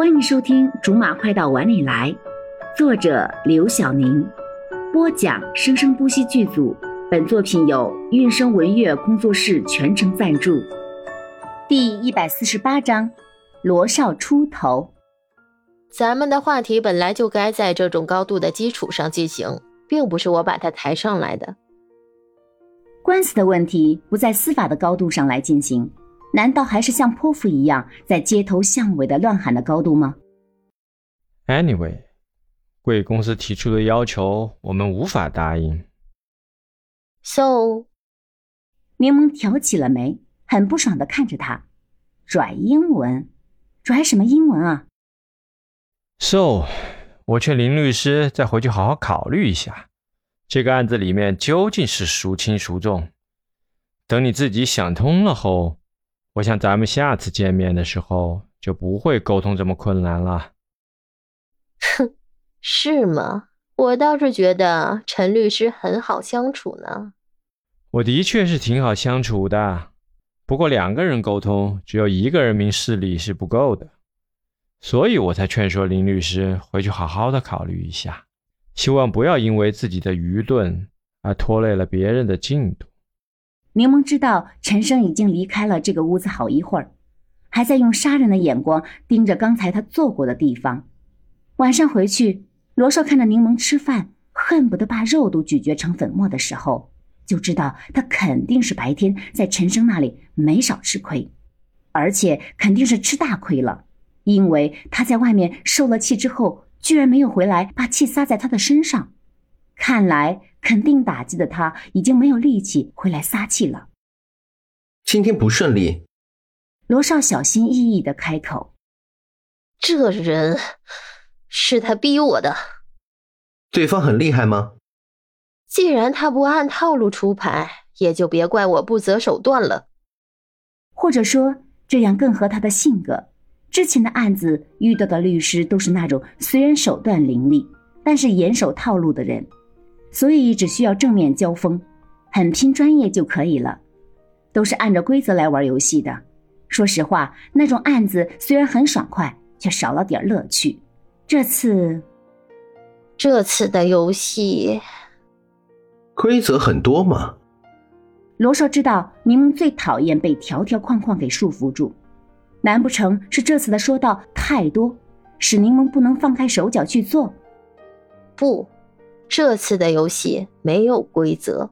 欢迎收听《竹马快到碗里来》，作者刘晓宁，播讲生生不息剧组。本作品由韵声文乐工作室全程赞助。第一百四十八章：罗少出头。咱们的话题本来就该在这种高度的基础上进行，并不是我把它抬上来的。官司的问题不在司法的高度上来进行。难道还是像泼妇一样在街头巷尾的乱喊的高度吗？Anyway，贵公司提出的要求我们无法答应。So，柠檬挑起了眉，很不爽的看着他，拽英文，拽什么英文啊？So，我劝林律师再回去好好考虑一下，这个案子里面究竟是孰轻孰重。等你自己想通了后。我想咱们下次见面的时候就不会沟通这么困难了。哼，是吗？我倒是觉得陈律师很好相处呢。我的确是挺好相处的，不过两个人沟通，只有一个人明事理是不够的，所以我才劝说林律师回去好好的考虑一下，希望不要因为自己的愚钝而拖累了别人的进度。柠檬知道陈生已经离开了这个屋子好一会儿，还在用杀人的眼光盯着刚才他坐过的地方。晚上回去，罗少看着柠檬吃饭，恨不得把肉都咀嚼成粉末的时候，就知道他肯定是白天在陈生那里没少吃亏，而且肯定是吃大亏了，因为他在外面受了气之后，居然没有回来把气撒在他的身上。看来肯定打击的他已经没有力气回来撒气了。今天不顺利，罗少小心翼翼的开口：“这人是他逼我的。对方很厉害吗？既然他不按套路出牌，也就别怪我不择手段了。或者说，这样更合他的性格。之前的案子遇到的律师都是那种虽然手段凌厉，但是严守套路的人。”所以只需要正面交锋，很拼专业就可以了，都是按照规则来玩游戏的。说实话，那种案子虽然很爽快，却少了点乐趣。这次，这次的游戏规则很多吗？罗少知道柠檬最讨厌被条条框框给束缚住，难不成是这次的说道太多，使柠檬不能放开手脚去做？不。这次的游戏没有规则，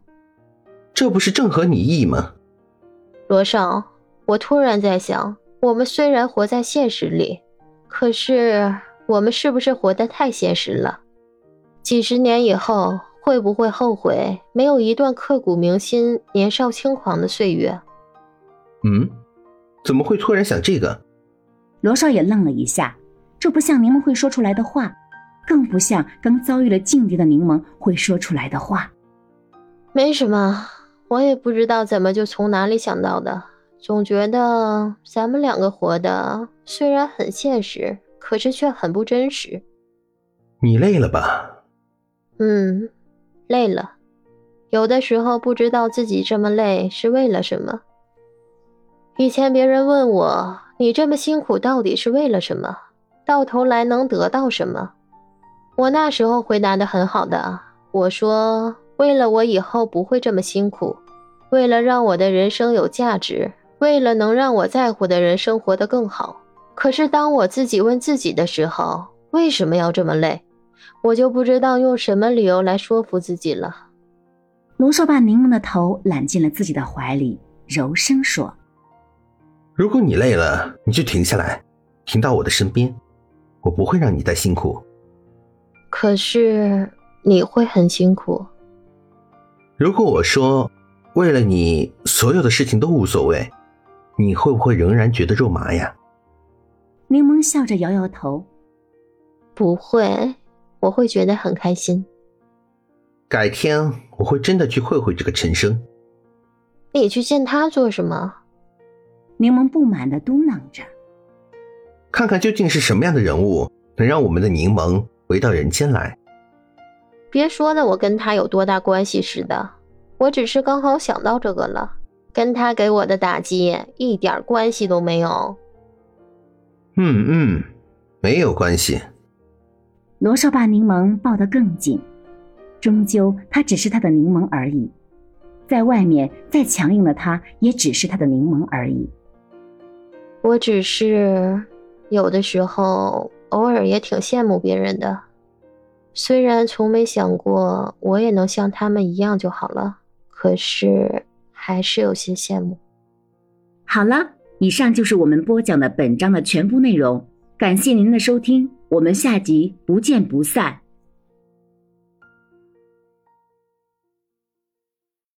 这不是正合你意吗？罗少，我突然在想，我们虽然活在现实里，可是我们是不是活得太现实了？几十年以后，会不会后悔没有一段刻骨铭心、年少轻狂的岁月？嗯，怎么会突然想这个？罗少也愣了一下，这不像柠檬会说出来的话。更不像刚遭遇了境地的柠檬会说出来的话。没什么，我也不知道怎么就从哪里想到的。总觉得咱们两个活的虽然很现实，可是却很不真实。你累了吧？嗯，累了。有的时候不知道自己这么累是为了什么。以前别人问我，你这么辛苦到底是为了什么？到头来能得到什么？我那时候回答的很好的，我说为了我以后不会这么辛苦，为了让我的人生有价值，为了能让我在乎的人生活得更好。可是当我自己问自己的时候，为什么要这么累？我就不知道用什么理由来说服自己了。龙少把柠檬的头揽进了自己的怀里，柔声说：“如果你累了，你就停下来，停到我的身边，我不会让你再辛苦。”可是你会很辛苦。如果我说为了你所有的事情都无所谓，你会不会仍然觉得肉麻呀？柠檬笑着摇摇头，不会，我会觉得很开心。改天我会真的去会会这个陈生。你去见他做什么？柠檬不满的嘟囔着，看看究竟是什么样的人物能让我们的柠檬。回到人间来，别说的我跟他有多大关系似的，我只是刚好想到这个了，跟他给我的打击一点关系都没有。嗯嗯，没有关系。罗少把柠檬抱得更紧，终究他只是他的柠檬而已，在外面再强硬的他，也只是他的柠檬而已。我只是有的时候偶尔也挺羡慕别人的，虽然从没想过我也能像他们一样就好了，可是还是有些羡慕。好了，以上就是我们播讲的本章的全部内容，感谢您的收听，我们下集不见不散。